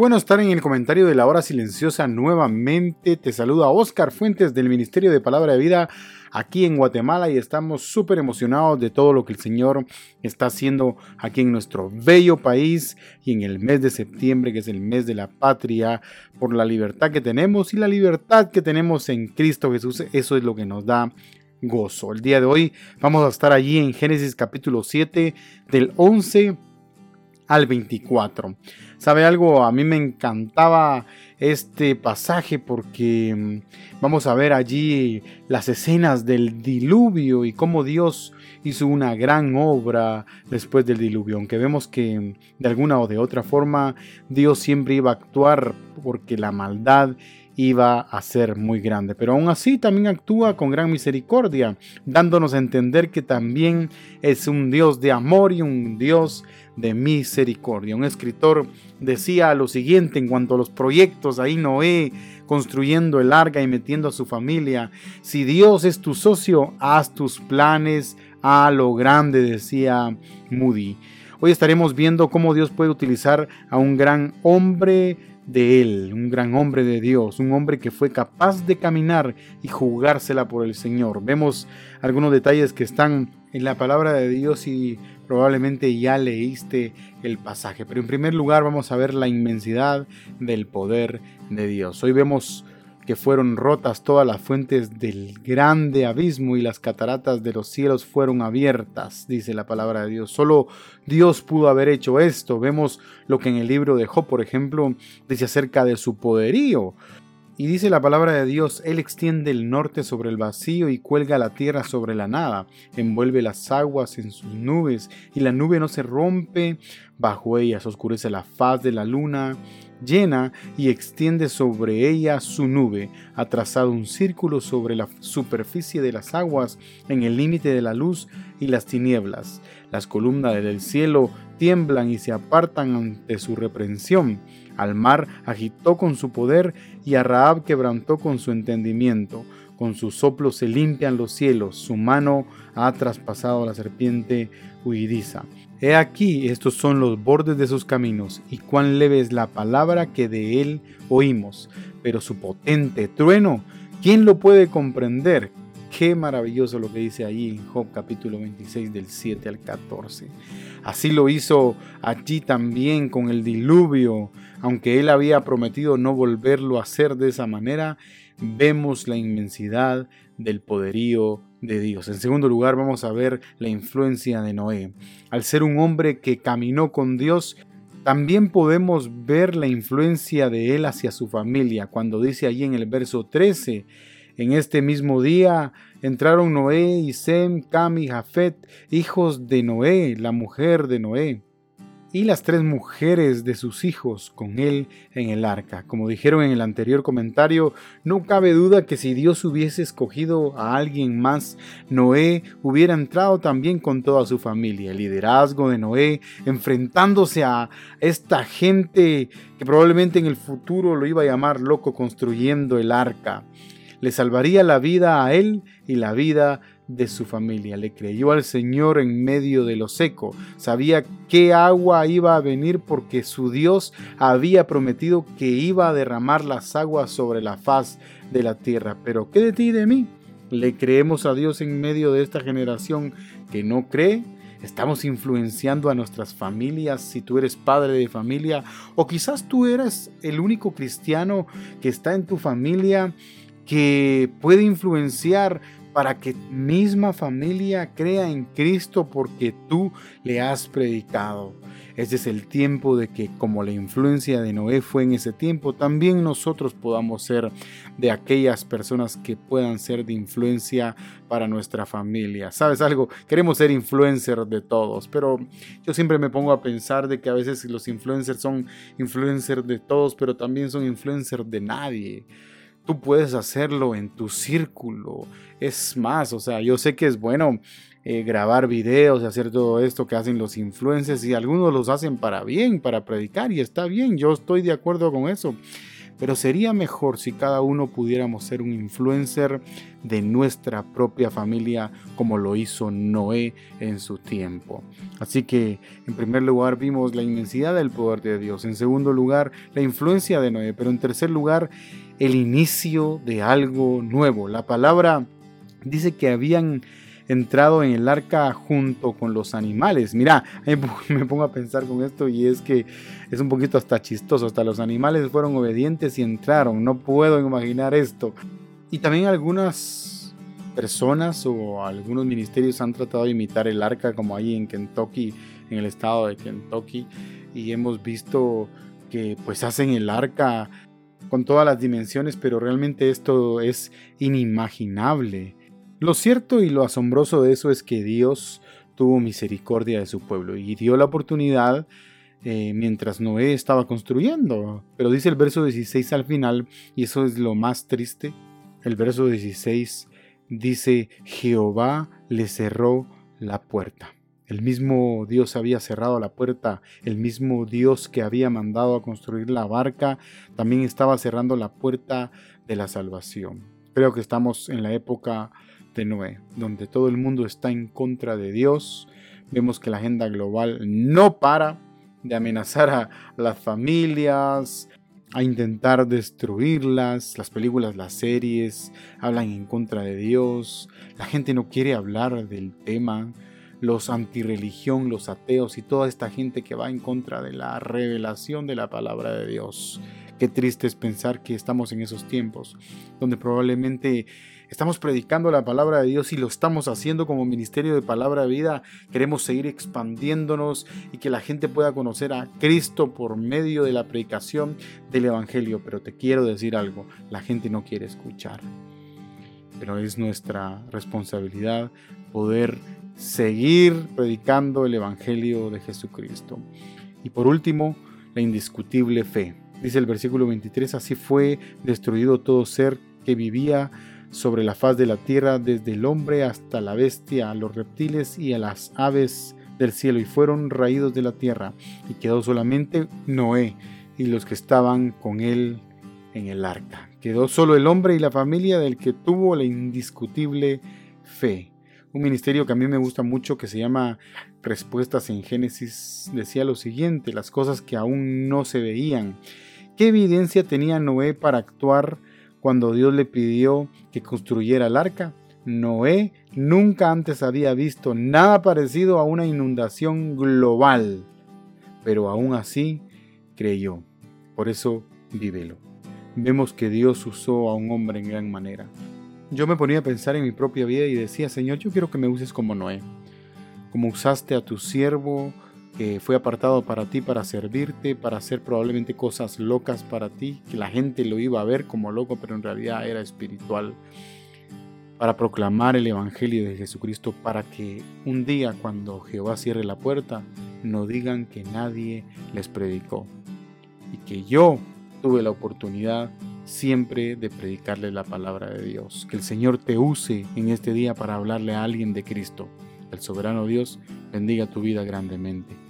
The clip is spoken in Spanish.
Bueno estar en el comentario de la hora silenciosa nuevamente. Te saluda Oscar Fuentes del Ministerio de Palabra de Vida aquí en Guatemala y estamos súper emocionados de todo lo que el Señor está haciendo aquí en nuestro bello país y en el mes de septiembre, que es el mes de la patria, por la libertad que tenemos y la libertad que tenemos en Cristo Jesús. Eso es lo que nos da gozo. El día de hoy vamos a estar allí en Génesis capítulo 7 del 11 al 24. ¿Sabe algo? A mí me encantaba este pasaje porque mm, vamos a ver allí las escenas del diluvio y cómo Dios hizo una gran obra después del diluvio, aunque vemos que mm, de alguna o de otra forma Dios siempre iba a actuar porque la maldad iba a ser muy grande. Pero aún así también actúa con gran misericordia, dándonos a entender que también es un Dios de amor y un Dios de misericordia. Un escritor decía lo siguiente en cuanto a los proyectos, ahí Noé construyendo el arca y metiendo a su familia, si Dios es tu socio, haz tus planes a lo grande, decía Moody. Hoy estaremos viendo cómo Dios puede utilizar a un gran hombre de él, un gran hombre de Dios, un hombre que fue capaz de caminar y jugársela por el Señor. Vemos algunos detalles que están en la palabra de Dios y probablemente ya leíste el pasaje. Pero en primer lugar vamos a ver la inmensidad del poder de Dios. Hoy vemos que fueron rotas todas las fuentes del grande abismo y las cataratas de los cielos fueron abiertas, dice la palabra de Dios. Solo Dios pudo haber hecho esto. Vemos lo que en el libro de Job, por ejemplo, dice acerca de su poderío. Y dice la palabra de Dios, Él extiende el norte sobre el vacío y cuelga la tierra sobre la nada, envuelve las aguas en sus nubes y la nube no se rompe. Bajo ellas, oscurece la faz de la luna llena y extiende sobre ella su nube, ha trazado un círculo sobre la superficie de las aguas en el límite de la luz y las tinieblas. Las columnas del cielo tiemblan y se apartan ante su reprensión al mar agitó con su poder y a Raab quebrantó con su entendimiento. Con su soplo se limpian los cielos, su mano ha traspasado la serpiente huidiza. He aquí, estos son los bordes de sus caminos, y cuán leve es la palabra que de él oímos. Pero su potente trueno, ¿quién lo puede comprender? Qué maravilloso lo que dice allí en Job capítulo 26 del 7 al 14. Así lo hizo allí también con el diluvio, aunque él había prometido no volverlo a hacer de esa manera, vemos la inmensidad del poderío de Dios. En segundo lugar, vamos a ver la influencia de Noé. Al ser un hombre que caminó con Dios, también podemos ver la influencia de él hacia su familia, cuando dice allí en el verso 13, en este mismo día entraron Noé y Sem, Cam y Jafet, hijos de Noé, la mujer de Noé, y las tres mujeres de sus hijos con él en el arca. Como dijeron en el anterior comentario, no cabe duda que si Dios hubiese escogido a alguien más, Noé hubiera entrado también con toda su familia. El liderazgo de Noé enfrentándose a esta gente que probablemente en el futuro lo iba a llamar loco construyendo el arca le salvaría la vida a él y la vida de su familia. Le creyó al Señor en medio de lo seco. Sabía qué agua iba a venir porque su Dios había prometido que iba a derramar las aguas sobre la faz de la tierra. Pero ¿qué de ti y de mí? ¿Le creemos a Dios en medio de esta generación que no cree? Estamos influenciando a nuestras familias si tú eres padre de familia o quizás tú eres el único cristiano que está en tu familia que puede influenciar para que misma familia crea en Cristo porque tú le has predicado. Ese es el tiempo de que como la influencia de Noé fue en ese tiempo, también nosotros podamos ser de aquellas personas que puedan ser de influencia para nuestra familia. ¿Sabes algo? Queremos ser influencers de todos, pero yo siempre me pongo a pensar de que a veces los influencers son influencers de todos, pero también son influencers de nadie. Tú puedes hacerlo en tu círculo. Es más, o sea, yo sé que es bueno eh, grabar videos y hacer todo esto que hacen los influencers y algunos los hacen para bien, para predicar y está bien, yo estoy de acuerdo con eso. Pero sería mejor si cada uno pudiéramos ser un influencer de nuestra propia familia como lo hizo Noé en su tiempo. Así que en primer lugar vimos la inmensidad del poder de Dios, en segundo lugar la influencia de Noé, pero en tercer lugar el inicio de algo nuevo. La palabra dice que habían entrado en el arca junto con los animales. Mira, me pongo a pensar con esto y es que es un poquito hasta chistoso. Hasta los animales fueron obedientes y entraron. No puedo imaginar esto. Y también algunas personas o algunos ministerios han tratado de imitar el arca como ahí en Kentucky, en el estado de Kentucky. Y hemos visto que pues hacen el arca con todas las dimensiones, pero realmente esto es inimaginable. Lo cierto y lo asombroso de eso es que Dios tuvo misericordia de su pueblo y dio la oportunidad eh, mientras Noé estaba construyendo. Pero dice el verso 16 al final, y eso es lo más triste, el verso 16 dice, Jehová le cerró la puerta. El mismo Dios había cerrado la puerta, el mismo Dios que había mandado a construir la barca, también estaba cerrando la puerta de la salvación. Creo que estamos en la época donde todo el mundo está en contra de Dios. Vemos que la agenda global no para de amenazar a las familias, a intentar destruirlas. Las películas, las series hablan en contra de Dios. La gente no quiere hablar del tema. Los antirreligión, los ateos y toda esta gente que va en contra de la revelación de la palabra de Dios. Qué triste es pensar que estamos en esos tiempos, donde probablemente Estamos predicando la palabra de Dios y lo estamos haciendo como ministerio de palabra de vida. Queremos seguir expandiéndonos y que la gente pueda conocer a Cristo por medio de la predicación del Evangelio. Pero te quiero decir algo, la gente no quiere escuchar. Pero es nuestra responsabilidad poder seguir predicando el Evangelio de Jesucristo. Y por último, la indiscutible fe. Dice el versículo 23, así fue destruido todo ser que vivía sobre la faz de la tierra, desde el hombre hasta la bestia, a los reptiles y a las aves del cielo, y fueron raídos de la tierra, y quedó solamente Noé y los que estaban con él en el arca. Quedó solo el hombre y la familia del que tuvo la indiscutible fe. Un ministerio que a mí me gusta mucho que se llama Respuestas en Génesis decía lo siguiente, las cosas que aún no se veían. ¿Qué evidencia tenía Noé para actuar cuando Dios le pidió que construyera el arca, Noé nunca antes había visto nada parecido a una inundación global, pero aún así creyó. Por eso vívelo. Vemos que Dios usó a un hombre en gran manera. Yo me ponía a pensar en mi propia vida y decía, Señor, yo quiero que me uses como Noé, como usaste a tu siervo, que fue apartado para ti, para servirte, para hacer probablemente cosas locas para ti, que la gente lo iba a ver como loco, pero en realidad era espiritual, para proclamar el Evangelio de Jesucristo, para que un día cuando Jehová cierre la puerta, no digan que nadie les predicó, y que yo tuve la oportunidad siempre de predicarle la palabra de Dios. Que el Señor te use en este día para hablarle a alguien de Cristo. El soberano Dios bendiga tu vida grandemente.